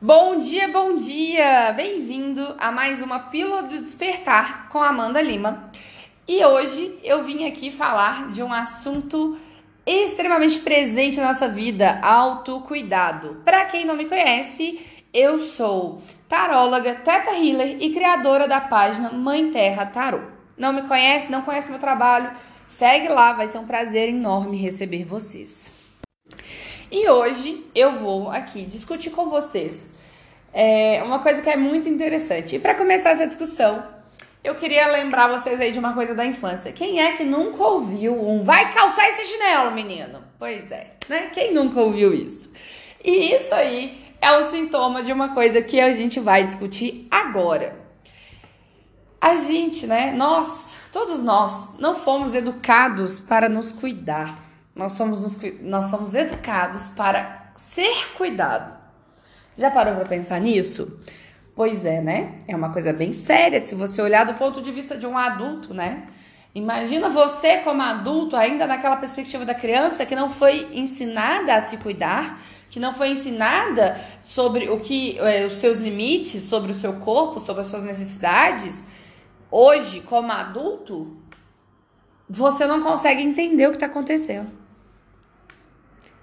Bom dia, bom dia! Bem-vindo a mais uma Pílula do Despertar com Amanda Lima. E hoje eu vim aqui falar de um assunto extremamente presente na nossa vida, autocuidado. Para quem não me conhece, eu sou taróloga, teta healer e criadora da página Mãe Terra Tarô. Não me conhece, não conhece meu trabalho? Segue lá, vai ser um prazer enorme receber vocês. E hoje eu vou aqui discutir com vocês é, uma coisa que é muito interessante. E para começar essa discussão, eu queria lembrar vocês aí de uma coisa da infância. Quem é que nunca ouviu um vai calçar esse chinelo, menino? Pois é, né? Quem nunca ouviu isso? E isso aí é um sintoma de uma coisa que a gente vai discutir agora. A gente, né? Nós, todos nós, não fomos educados para nos cuidar. Nós somos, nos, nós somos educados para ser cuidado. Já parou para pensar nisso? Pois é, né? É uma coisa bem séria se você olhar do ponto de vista de um adulto, né? Imagina você como adulto, ainda naquela perspectiva da criança que não foi ensinada a se cuidar, que não foi ensinada sobre o que é, os seus limites, sobre o seu corpo, sobre as suas necessidades. Hoje, como adulto, você não consegue entender o que está acontecendo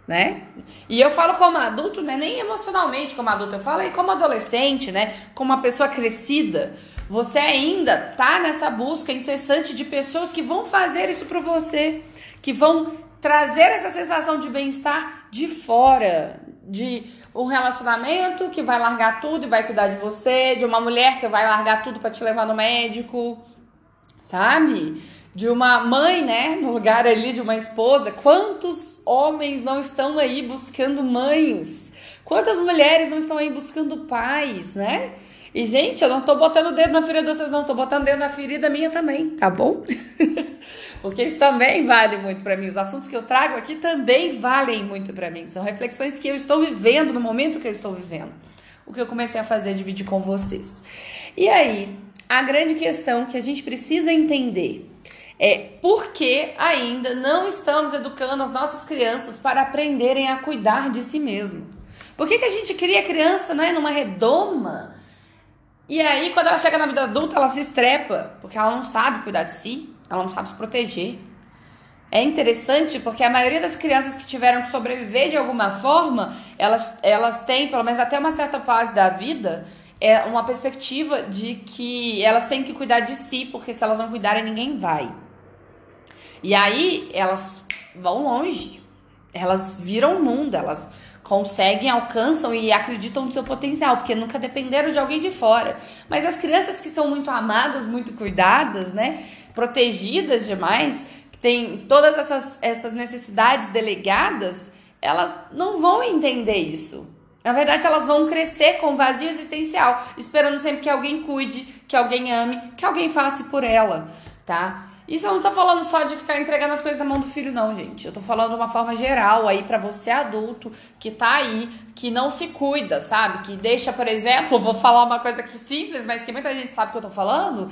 né? E eu falo como adulto, né? Nem emocionalmente como adulto, eu falo aí como adolescente, né? Como uma pessoa crescida. Você ainda tá nessa busca incessante de pessoas que vão fazer isso para você, que vão trazer essa sensação de bem-estar de fora, de um relacionamento que vai largar tudo e vai cuidar de você, de uma mulher que vai largar tudo para te levar no médico, sabe? De uma mãe, né, no lugar ali de uma esposa. Quantos homens não estão aí buscando mães? Quantas mulheres não estão aí buscando pais, né? E, gente, eu não tô botando o dedo na ferida de vocês, não. Tô botando o dedo na ferida minha também, tá bom? Porque isso também vale muito para mim. Os assuntos que eu trago aqui também valem muito para mim. São reflexões que eu estou vivendo no momento que eu estou vivendo. O que eu comecei a fazer é dividir com vocês. E aí, a grande questão que a gente precisa entender é porque ainda não estamos educando as nossas crianças para aprenderem a cuidar de si mesmo. Por que, que a gente cria a criança né, numa redoma? E aí, quando ela chega na vida adulta, ela se estrepa, porque ela não sabe cuidar de si, ela não sabe se proteger. É interessante porque a maioria das crianças que tiveram que sobreviver de alguma forma, elas, elas têm, pelo menos até uma certa fase da vida, é uma perspectiva de que elas têm que cuidar de si, porque se elas não cuidarem, ninguém vai. E aí elas vão longe, elas viram o mundo, elas conseguem, alcançam e acreditam no seu potencial, porque nunca dependeram de alguém de fora. Mas as crianças que são muito amadas, muito cuidadas, né, protegidas demais, que têm todas essas, essas necessidades delegadas, elas não vão entender isso. Na verdade, elas vão crescer com vazio existencial, esperando sempre que alguém cuide, que alguém ame, que alguém faça por ela, tá? Isso eu não tô falando só de ficar entregando as coisas na mão do filho, não, gente. Eu tô falando de uma forma geral aí para você adulto que tá aí, que não se cuida, sabe? Que deixa, por exemplo, vou falar uma coisa aqui simples, mas que muita gente sabe que eu tô falando.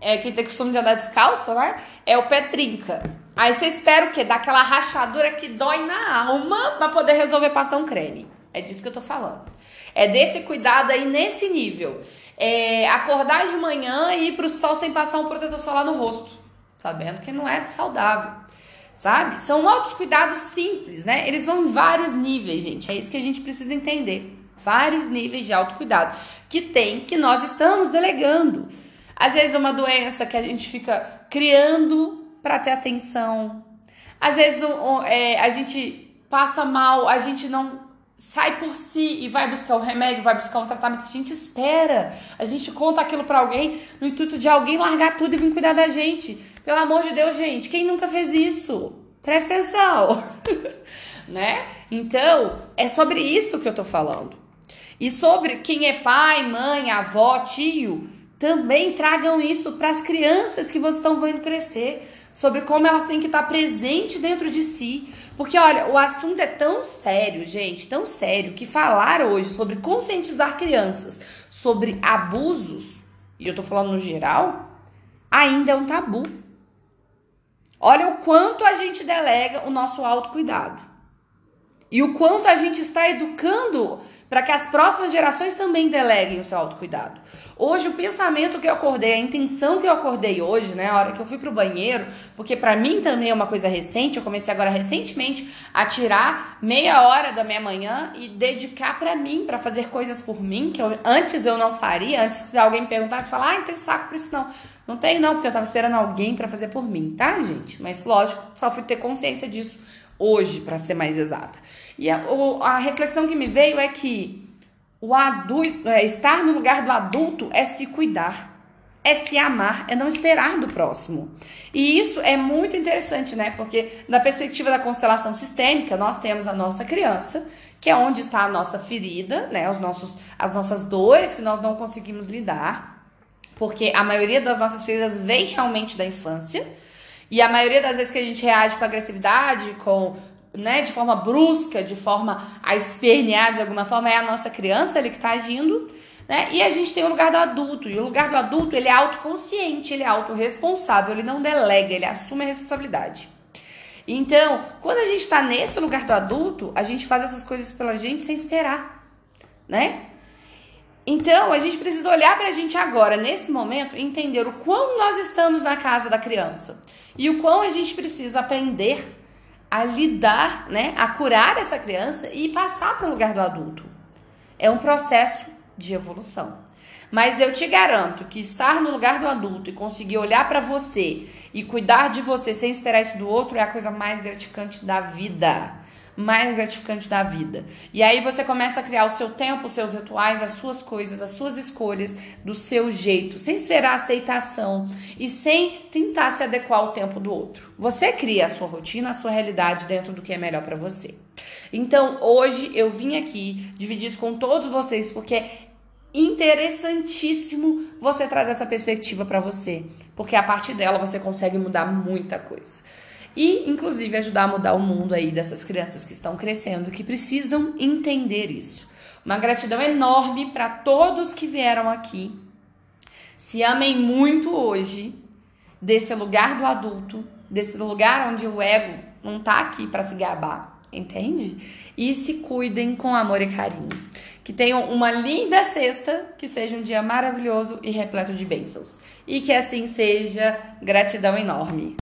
É quem tem costume de andar descalço, né? É o pé trinca. Aí você espera o quê? Dar aquela rachadura que dói na alma pra poder resolver passar um creme. É disso que eu tô falando. É desse cuidado aí nesse nível. É acordar de manhã e ir pro sol sem passar um protetor solar no rosto sabendo que não é saudável, sabe? São altos cuidados simples, né? Eles vão em vários níveis, gente. É isso que a gente precisa entender. Vários níveis de autocuidado que tem, que nós estamos delegando. Às vezes uma doença que a gente fica criando para ter atenção. Às vezes é, a gente passa mal, a gente não sai por si e vai buscar o remédio, vai buscar um tratamento. A gente espera, a gente conta aquilo para alguém no intuito de alguém largar tudo e vir cuidar da gente. Pelo amor de Deus, gente, quem nunca fez isso? Presta atenção, né? Então, é sobre isso que eu tô falando. E sobre quem é pai, mãe, avó, tio, também tragam isso para as crianças que vocês estão vendo crescer sobre como elas têm que estar presentes dentro de si. Porque, olha, o assunto é tão sério, gente, tão sério, que falar hoje sobre conscientizar crianças sobre abusos, e eu tô falando no geral, ainda é um tabu. Olha o quanto a gente delega o nosso autocuidado. E o quanto a gente está educando para que as próximas gerações também deleguem o seu autocuidado. Hoje, o pensamento que eu acordei, a intenção que eu acordei hoje, né, a hora que eu fui pro banheiro, porque para mim também é uma coisa recente, eu comecei agora recentemente a tirar meia hora da minha manhã e dedicar para mim, para fazer coisas por mim, que eu, antes eu não faria, antes que alguém me perguntasse, falar, ah, não tenho saco por isso não. Não tenho não, porque eu tava esperando alguém para fazer por mim, tá, gente? Mas lógico, só fui ter consciência disso hoje, para ser mais exata. E a, a, reflexão que me veio é que o adulto, é, estar no lugar do adulto é se cuidar, é se amar, é não esperar do próximo. E isso é muito interessante, né? Porque na perspectiva da constelação sistêmica, nós temos a nossa criança, que é onde está a nossa ferida, né? Os nossos, as nossas dores que nós não conseguimos lidar, porque a maioria das nossas feridas vem realmente da infância. E a maioria das vezes que a gente reage com agressividade, com né, de forma brusca, de forma a espernear de alguma forma, é a nossa criança ele que está agindo. Né? E a gente tem o lugar do adulto. E o lugar do adulto ele é autoconsciente, ele é autorresponsável, ele não delega, ele assume a responsabilidade. Então, quando a gente está nesse lugar do adulto, a gente faz essas coisas pela gente sem esperar, né? Então, a gente precisa olhar para a gente agora, nesse momento, entender o quão nós estamos na casa da criança e o quão a gente precisa aprender a lidar, né, a curar essa criança e passar para o lugar do adulto. É um processo de evolução. Mas eu te garanto que estar no lugar do adulto e conseguir olhar para você e cuidar de você sem esperar isso do outro é a coisa mais gratificante da vida mais gratificante da vida. E aí você começa a criar o seu tempo, os seus rituais, as suas coisas, as suas escolhas do seu jeito, sem esperar aceitação e sem tentar se adequar ao tempo do outro. Você cria a sua rotina, a sua realidade dentro do que é melhor para você. Então, hoje eu vim aqui dividir isso com todos vocês porque interessantíssimo você trazer essa perspectiva para você, porque a partir dela você consegue mudar muita coisa e, inclusive, ajudar a mudar o mundo aí dessas crianças que estão crescendo, que precisam entender isso. Uma gratidão enorme para todos que vieram aqui. Se amem muito hoje, desse lugar do adulto, desse lugar onde o ego não tá aqui para se gabar, entende? E se cuidem com amor e carinho. Que tenham uma linda sexta, que seja um dia maravilhoso e repleto de bênçãos. E que assim seja, gratidão enorme.